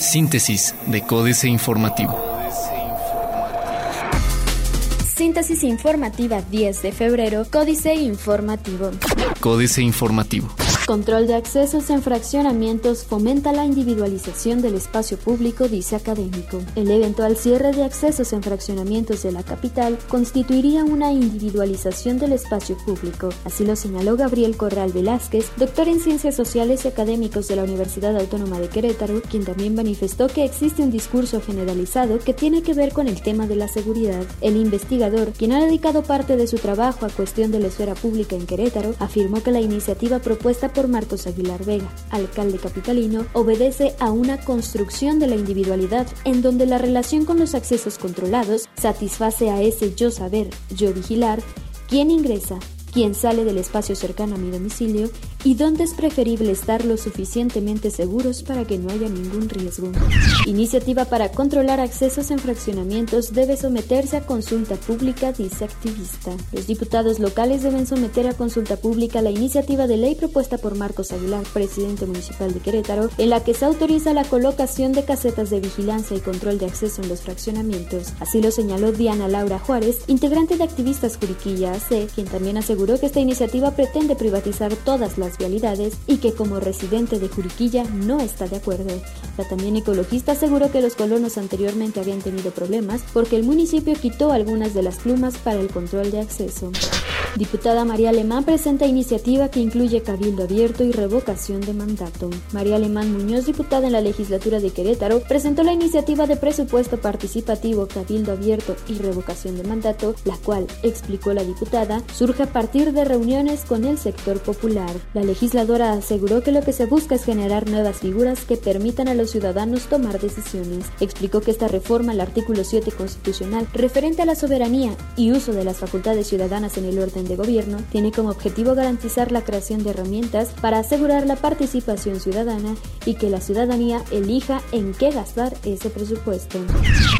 Síntesis de Códice Informativo. Síntesis informativa 10 de febrero, Códice Informativo. Códice Informativo. Control de accesos en fraccionamientos fomenta la individualización del espacio público, dice académico. El eventual cierre de accesos en fraccionamientos de la capital constituiría una individualización del espacio público. Así lo señaló Gabriel Corral Velázquez, doctor en Ciencias Sociales y Académicos de la Universidad Autónoma de Querétaro, quien también manifestó que existe un discurso generalizado que tiene que ver con el tema de la seguridad. El investigador, quien ha dedicado parte de su trabajo a cuestión de la esfera pública en Querétaro, afirmó que la iniciativa propuesta por Marcos Aguilar Vega, alcalde capitalino, obedece a una construcción de la individualidad en donde la relación con los accesos controlados satisface a ese yo saber, yo vigilar, quién ingresa, quién sale del espacio cercano a mi domicilio y dónde es preferible estar lo suficientemente seguros para que no haya ningún riesgo. Iniciativa para controlar accesos en fraccionamientos debe someterse a consulta pública, dice activista. Los diputados locales deben someter a consulta pública la iniciativa de ley propuesta por Marcos Aguilar, presidente municipal de Querétaro, en la que se autoriza la colocación de casetas de vigilancia y control de acceso en los fraccionamientos. Así lo señaló Diana Laura Juárez, integrante de Activistas Juriquilla AC, quien también aseguró que esta iniciativa pretende privatizar todas las vialidades y que como residente de Juriquilla no está de acuerdo. La también ecologista aseguró que los colonos anteriormente habían tenido problemas porque el municipio quitó algunas de las plumas para el control de acceso. Diputada María Alemán presenta iniciativa que incluye cabildo abierto y revocación de mandato. María Alemán Muñoz, diputada en la legislatura de Querétaro, presentó la iniciativa de presupuesto participativo, cabildo abierto y revocación de mandato, la cual, explicó la diputada, surge a partir de reuniones con el sector popular. La legisladora aseguró que lo que se busca es generar nuevas figuras que permitan a los ciudadanos tomar decisiones. Explicó que esta reforma al artículo 7 constitucional referente a la soberanía y uso de las facultades ciudadanas en el orden de gobierno tiene como objetivo garantizar la creación de herramientas para asegurar la participación ciudadana y que la ciudadanía elija en qué gastar ese presupuesto.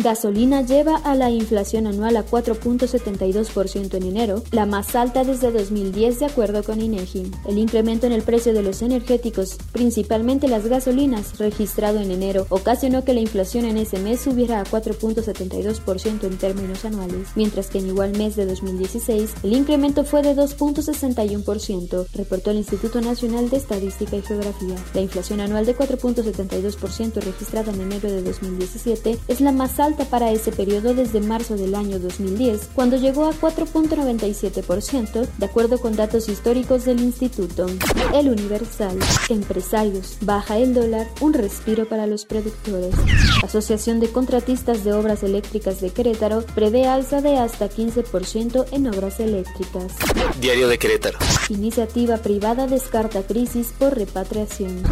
Gasolina lleva a la inflación anual a 4.72% en enero, la más alta desde 2010 de acuerdo con INEGI. El incremento en el precio de los energéticos, principalmente las gasolinas, registrado en enero, ocasionó que la inflación en ese mes subiera a 4.72% en términos anuales, mientras que en igual mes de 2016 el incremento fue de 2.61%, reportó el Instituto Nacional de Estadística y Geografía. La inflación anual de 4.72% registrada en enero de 2017 es la más alta para ese periodo desde marzo del año 2010, cuando llegó a 4.97%, de acuerdo con datos históricos del instituto. El Universal. Empresarios. Baja el dólar, un respiro para los productores. Asociación de Contratistas de Obras Eléctricas de Querétaro prevé alza de hasta 15% en obras eléctricas. Diario de Querétaro. Iniciativa privada descarta crisis por repatriación.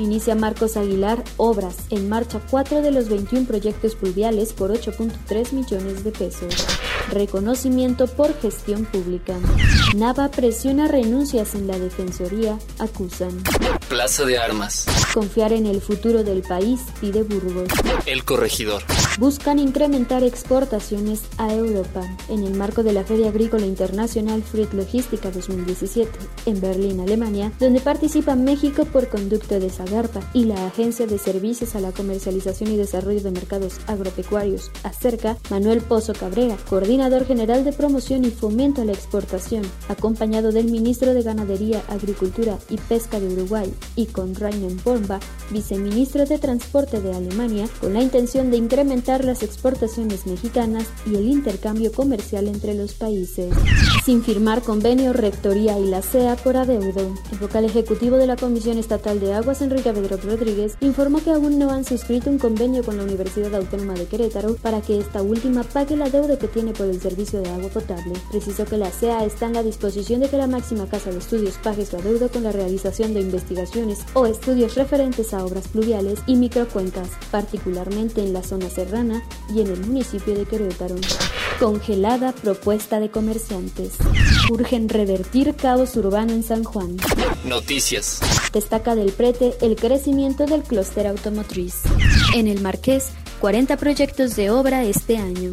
Inicia Marcos Aguilar obras. En marcha 4 de los 21 proyectos pluviales por 8.3 millones de pesos. Reconocimiento por gestión pública. Nava presiona renuncias en la Defensoría, acusan. Plaza de Armas. Confiar en el futuro del país, pide Burgos. El Corregidor. Buscan incrementar exportaciones a Europa. En el marco de la Feria Agrícola Internacional Fruit Logística 2017, en Berlín, Alemania, donde participa México por conducto de Zagarpa y la Agencia de Servicios a la Comercialización y Desarrollo de Mercados Agropecuarios, ACERCA, Manuel Pozo Cabrera, coordinador general de promoción y fomento a la exportación, acompañado del ministro de Ganadería, Agricultura y Pesca de Uruguay, y con Rainer Bomba, viceministro de Transporte de Alemania, con la intención de incrementar las exportaciones mexicanas y el intercambio comercial entre los países. Sin firmar convenio, Rectoría y la CEA por adeudo. El vocal ejecutivo de la Comisión Estatal de Aguas, Enrique Pedro Rodríguez, informó que aún no han suscrito un convenio con la Universidad Autónoma de Querétaro para que esta última pague la deuda que tiene por el servicio de agua potable. Precisó que la CEA está en la disposición de que la máxima casa de estudios pague su adeudo con la realización de investigaciones o estudios referentes a obras pluviales y microcuencas, particularmente en la zona serrana y en el municipio de Querétaro. Congelada propuesta de comerciantes. Urgen revertir caos urbano en San Juan. Noticias. Destaca del prete el crecimiento del clúster automotriz. En el Marqués, 40 proyectos de obra este año.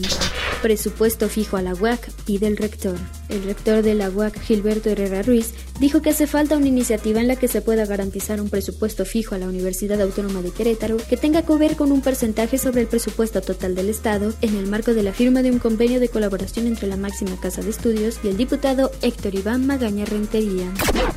Presupuesto fijo a la UAC, pide el rector. El rector de la UAC, Gilberto Herrera Ruiz, dijo que hace falta una iniciativa en la que se pueda garantizar un presupuesto fijo a la Universidad Autónoma de Querétaro que tenga que ver con un porcentaje sobre el presupuesto total del Estado en el marco de la firma de un convenio de colaboración entre la máxima casa de estudios y el diputado Héctor Iván Magaña Rentería.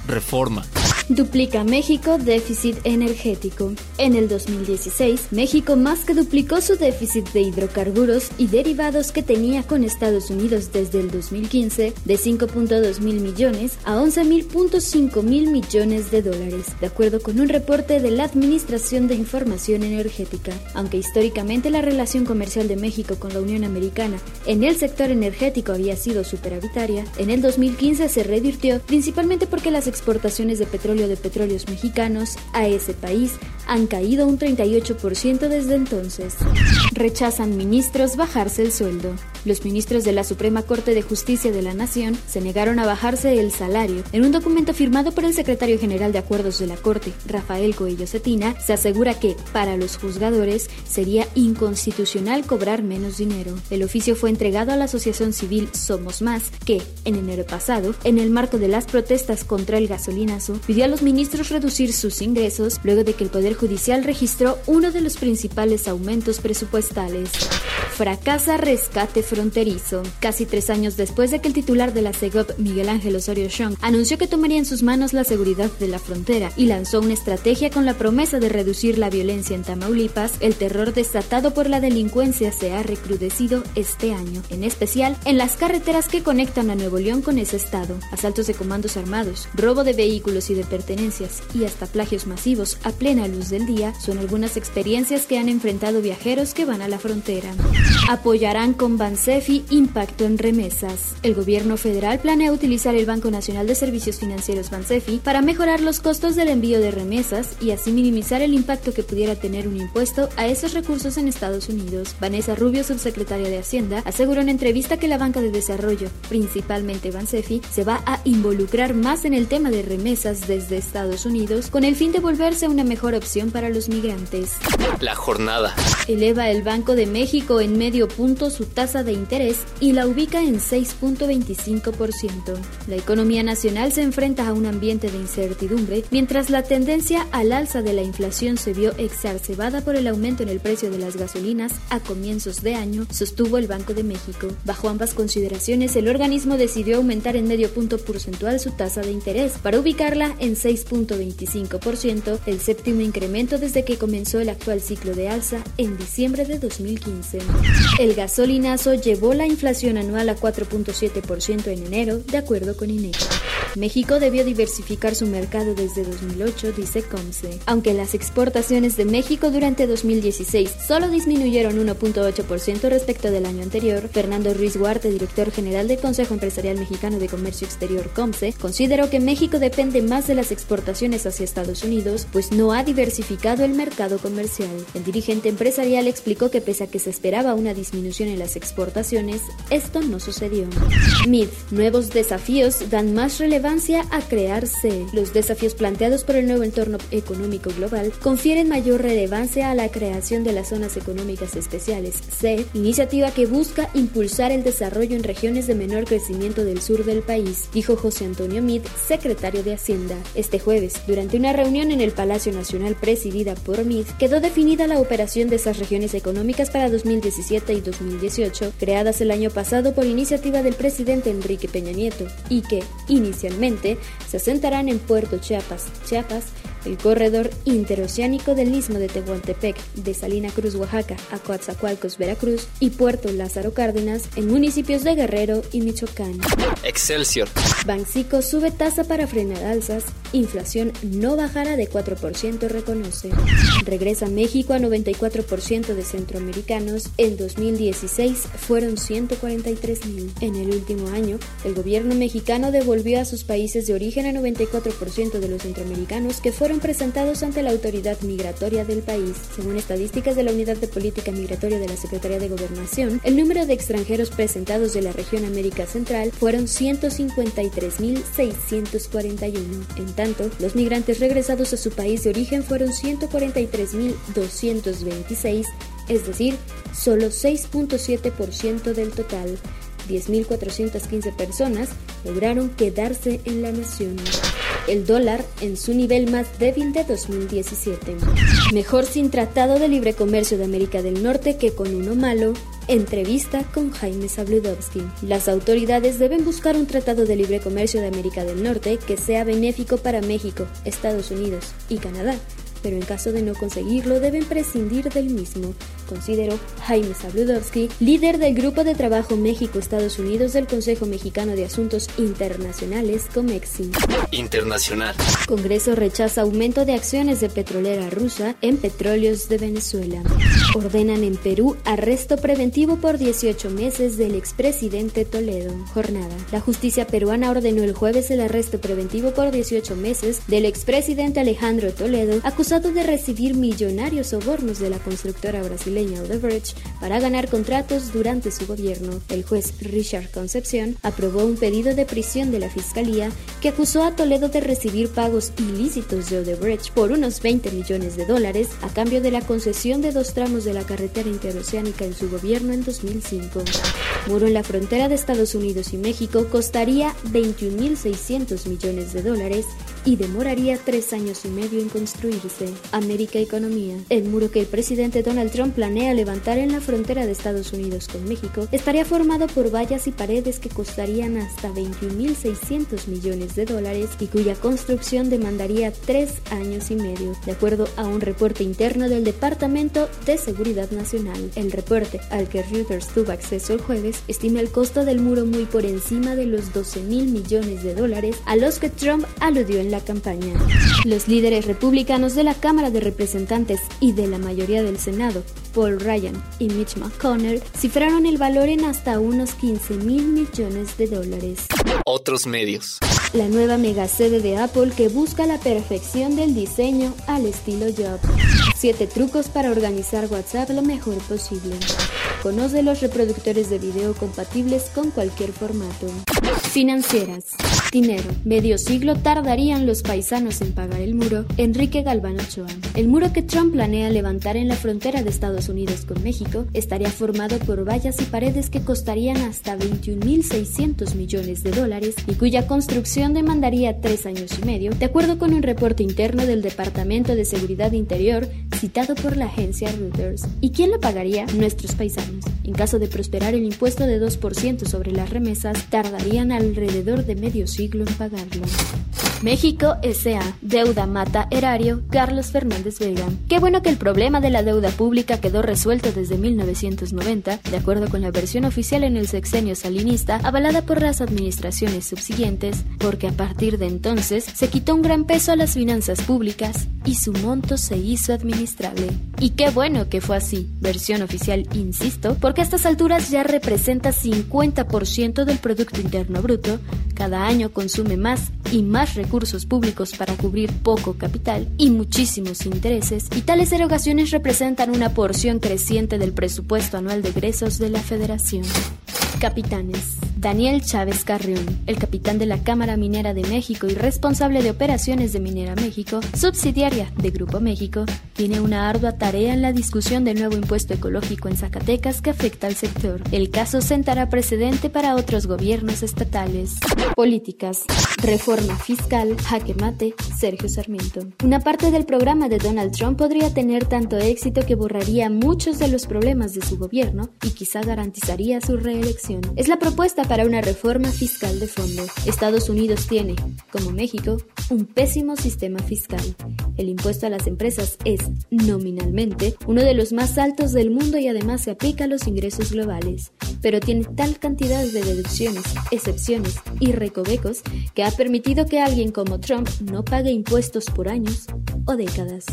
Reforma. Duplica México déficit energético. En el 2016, México más que duplicó su déficit de hidrocarburos y derivados que tenía con Estados Unidos desde el 2015 de 5.2 mil millones a 11.5 mil millones de dólares, de acuerdo con un reporte de la Administración de Información Energética. Aunque históricamente la relación comercial de México con la Unión Americana en el sector energético había sido superavitaria, en el 2015 se revirtió principalmente porque las exportaciones de petróleo de petróleos mexicanos a ese país han caído un 38% desde entonces. Rechazan ministros bajarse el sueldo. Los ministros de la Suprema Corte de Justicia de la Nación se negaron a bajarse el salario. En un documento firmado por el secretario general de Acuerdos de la Corte, Rafael Coello Cetina, se asegura que, para los juzgadores, sería inconstitucional cobrar menos dinero. El oficio fue entregado a la asociación civil Somos Más, que, en enero pasado, en el marco de las protestas contra el gasolinazo, pidió a los ministros reducir sus ingresos luego de que el Poder Judicial registró uno de los principales aumentos presupuestales. Fracasa rescate fronterizo. Casi tres años después de que el titular de la CEGOP, Miguel Ángel Osorio Chong, anunció que tomaría en sus manos la seguridad de la frontera y lanzó una estrategia con la promesa de reducir la violencia en Tamaulipas, el terror desatado por la delincuencia se ha recrudecido este año, en especial en las carreteras que conectan a Nuevo León con ese estado. Asaltos de comandos armados, robo de vehículos y de pertenencias y hasta plagios masivos a plena luz del día son algunas experiencias que han enfrentado viajeros que van a la frontera. Apoyarán con Bansefi impacto en remesas. El gobierno federal planea utilizar el Banco Nacional de Servicios Financieros Bansefi para mejorar los costos del envío de remesas y así minimizar el impacto que pudiera tener un impuesto a esos recursos en Estados Unidos. Vanessa Rubio, subsecretaria de Hacienda, aseguró en entrevista que la banca de desarrollo, principalmente Bansefi, se va a involucrar más en el tema de remesas desde Estados Unidos con el fin de volverse una mejor opción para los migrantes. La jornada. Eleva el Banco de México medio punto su tasa de interés y la ubica en 6.25%. La economía nacional se enfrenta a un ambiente de incertidumbre, mientras la tendencia al alza de la inflación se vio exacerbada por el aumento en el precio de las gasolinas a comienzos de año, sostuvo el Banco de México. Bajo ambas consideraciones, el organismo decidió aumentar en medio punto porcentual su tasa de interés para ubicarla en 6.25%, el séptimo incremento desde que comenzó el actual ciclo de alza en diciembre de 2015. El gasolinazo llevó la inflación anual a 4.7% en enero, de acuerdo con INEGI. México debió diversificar su mercado desde 2008, dice Comce. Aunque las exportaciones de México durante 2016 solo disminuyeron 1.8% respecto del año anterior, Fernando Ruiz Huarte, director general del Consejo Empresarial Mexicano de Comercio Exterior Comce, consideró que México depende más de las exportaciones hacia Estados Unidos, pues no ha diversificado el mercado comercial. El dirigente empresarial explicó que pese a que se esperaba una disminución en las exportaciones, esto no sucedió. MID, nuevos desafíos dan más relevancia a crearse. Los desafíos planteados por el nuevo entorno económico global confieren mayor relevancia a la creación de las zonas económicas especiales, C, iniciativa que busca impulsar el desarrollo en regiones de menor crecimiento del sur del país, dijo José Antonio Mid, secretario de Hacienda. Este jueves, durante una reunión en el Palacio Nacional presidida por Mid, quedó definida la operación de esas regiones económicas para 2017 y 2018, creadas el año pasado por iniciativa del presidente Enrique Peña Nieto, y que, inicialmente, se asentarán en Puerto Chiapas, Chiapas, el corredor interoceánico del istmo de Tehuantepec, de Salina Cruz, Oaxaca, a Coatzacoalcos, Veracruz y Puerto Lázaro Cárdenas, en municipios de Guerrero y Michoacán. Excelsior. Bancico sube tasa para frenar alzas, inflación no bajará de 4%, reconoce. Regresa México a 94% de centroamericanos, en 2016 fueron 143 mil. En el último año, el gobierno mexicano devolvió a sus países de origen a 94% de los centroamericanos que fueron presentados ante la autoridad migratoria del país. Según estadísticas de la Unidad de Política Migratoria de la Secretaría de Gobernación, el número de extranjeros presentados de la región América Central fueron 153.641. En tanto, los migrantes regresados a su país de origen fueron 143.226 es decir, solo 6.7% del total. 10.415 personas lograron quedarse en la nación. El dólar en su nivel más débil de 2017. Mejor sin Tratado de Libre Comercio de América del Norte que con uno malo. Entrevista con Jaime Sabludowski. Las autoridades deben buscar un tratado de libre comercio de América del Norte que sea benéfico para México, Estados Unidos y Canadá, pero en caso de no conseguirlo deben prescindir del mismo, consideró Jaime Sabludowski, líder del Grupo de Trabajo México-Estados Unidos del Consejo Mexicano de Asuntos Internacionales, COMEXI. Internacional. Congreso rechaza aumento de acciones de petrolera rusa en petróleos de Venezuela. Ordenan en Perú arresto preventivo por 18 meses del expresidente Toledo. Jornada. La justicia peruana ordenó el jueves el arresto preventivo por 18 meses del expresidente Alejandro Toledo, acusado de recibir millonarios sobornos de la constructora brasileña Odebrecht para ganar contratos durante su gobierno. El juez Richard Concepción aprobó un pedido de prisión de la Fiscalía que acusó a Toledo de recibir pagos ilícitos de Odebrecht por unos 20 millones de dólares a cambio de la concesión de dos tramos de la carretera interoceánica en su gobierno en 2005. Muro en la frontera de Estados Unidos y México costaría 21.600 millones de dólares y demoraría tres años y medio en construirse. América Economía. El muro que el presidente Donald Trump planea levantar en la frontera de Estados Unidos con México estaría formado por vallas y paredes que costarían hasta 21.600 millones de dólares y cuya construcción demandaría tres años y medio, de acuerdo a un reporte interno del Departamento de Seguridad Nacional. El reporte, al que Reuters tuvo acceso el jueves, estima el costo del muro muy por encima de los 12 mil millones de dólares a los que Trump aludió en la campaña. Los líderes republicanos de la Cámara de Representantes y de la mayoría del Senado, Paul Ryan y Mitch McConnell, cifraron el valor en hasta unos 15 mil millones de dólares. Otros medios. La nueva mega sede de Apple que busca la perfección del diseño al estilo Job. Siete trucos para organizar WhatsApp lo mejor posible. Conoce los reproductores de video compatibles con cualquier formato. Financieras. Dinero. Medio siglo tardarían los paisanos en pagar el muro. Enrique Galván Ochoa. El muro que Trump planea levantar en la frontera de Estados Unidos con México estaría formado por vallas y paredes que costarían hasta 21.600 millones de dólares y cuya construcción demandaría tres años y medio, de acuerdo con un reporte interno del Departamento de Seguridad Interior citado por la agencia Reuters. ¿Y quién lo pagaría? Nuestros paisanos. En caso de prosperar el impuesto de 2% sobre las remesas, tardarían alrededor de medio siglo en pagarlo. México S.A. Deuda mata erario Carlos Fernández Vega. Qué bueno que el problema de la deuda pública quedó resuelto desde 1990, de acuerdo con la versión oficial en el sexenio salinista, avalada por las administraciones subsiguientes, porque a partir de entonces se quitó un gran peso a las finanzas públicas y su monto se hizo administrable. Y qué bueno que fue así, versión oficial, insisto, porque a estas alturas ya representa 50% del Producto Interno Bruto, cada año consume más y más recursos públicos para cubrir poco capital y muchísimos intereses, y tales erogaciones representan una porción creciente del presupuesto anual de egresos de la Federación. Capitanes. Daniel Chávez Carrión, el capitán de la Cámara Minera de México y responsable de operaciones de Minera México, subsidiaria de Grupo México, tiene una ardua tarea en la discusión del nuevo impuesto ecológico en Zacatecas que afecta al sector. El caso sentará precedente para otros gobiernos estatales. Políticas. Reforma fiscal. Jaque mate. Sergio Sarmiento. Una parte del programa de Donald Trump podría tener tanto éxito que borraría muchos de los problemas de su gobierno y quizá garantizaría su reelección. Es la propuesta para para una reforma fiscal de fondo. Estados Unidos tiene, como México, un pésimo sistema fiscal. El impuesto a las empresas es, nominalmente, uno de los más altos del mundo y además se aplica a los ingresos globales, pero tiene tal cantidad de deducciones, excepciones y recovecos que ha permitido que alguien como Trump no pague impuestos por años o décadas.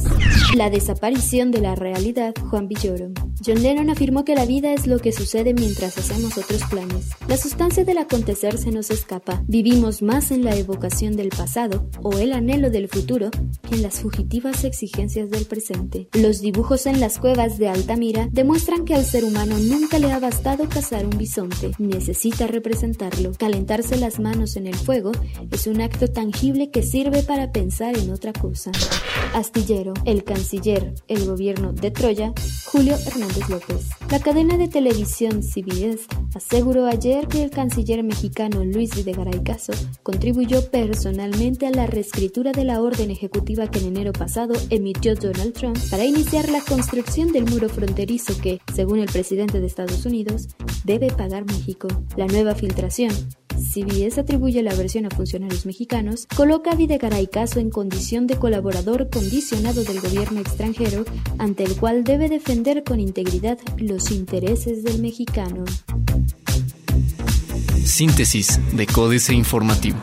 La desaparición de la realidad, Juan Villoro. John Lennon afirmó que la vida es lo que sucede mientras hacemos otros planes. La sustancia del acontecer se nos escapa. Vivimos más en la evocación del pasado o el anhelo del futuro que en las fugitivas exigencias del presente. Los dibujos en las cuevas de Altamira demuestran que al ser humano nunca le ha bastado un bisonte. Necesita representarlo. Calentarse las manos en el fuego es un acto tangible que sirve para pensar en otra cosa. Astillero, el canciller, el gobierno de Troya, Julio Hernández López. La cadena de televisión CBS aseguró ayer que el canciller mexicano Luis Videgaray Caso contribuyó personalmente a la reescritura de la orden ejecutiva que en enero pasado emitió Donald Trump para iniciar la construcción del muro fronterizo que, según el presidente de Estados Unidos, debe pagar México. La nueva filtración CBS atribuye la versión a funcionarios mexicanos, coloca a Videgaray Caso en condición de colaborador condicionado del gobierno extranjero, ante el cual debe defender con integridad los intereses del mexicano. Síntesis de Códice Informativo.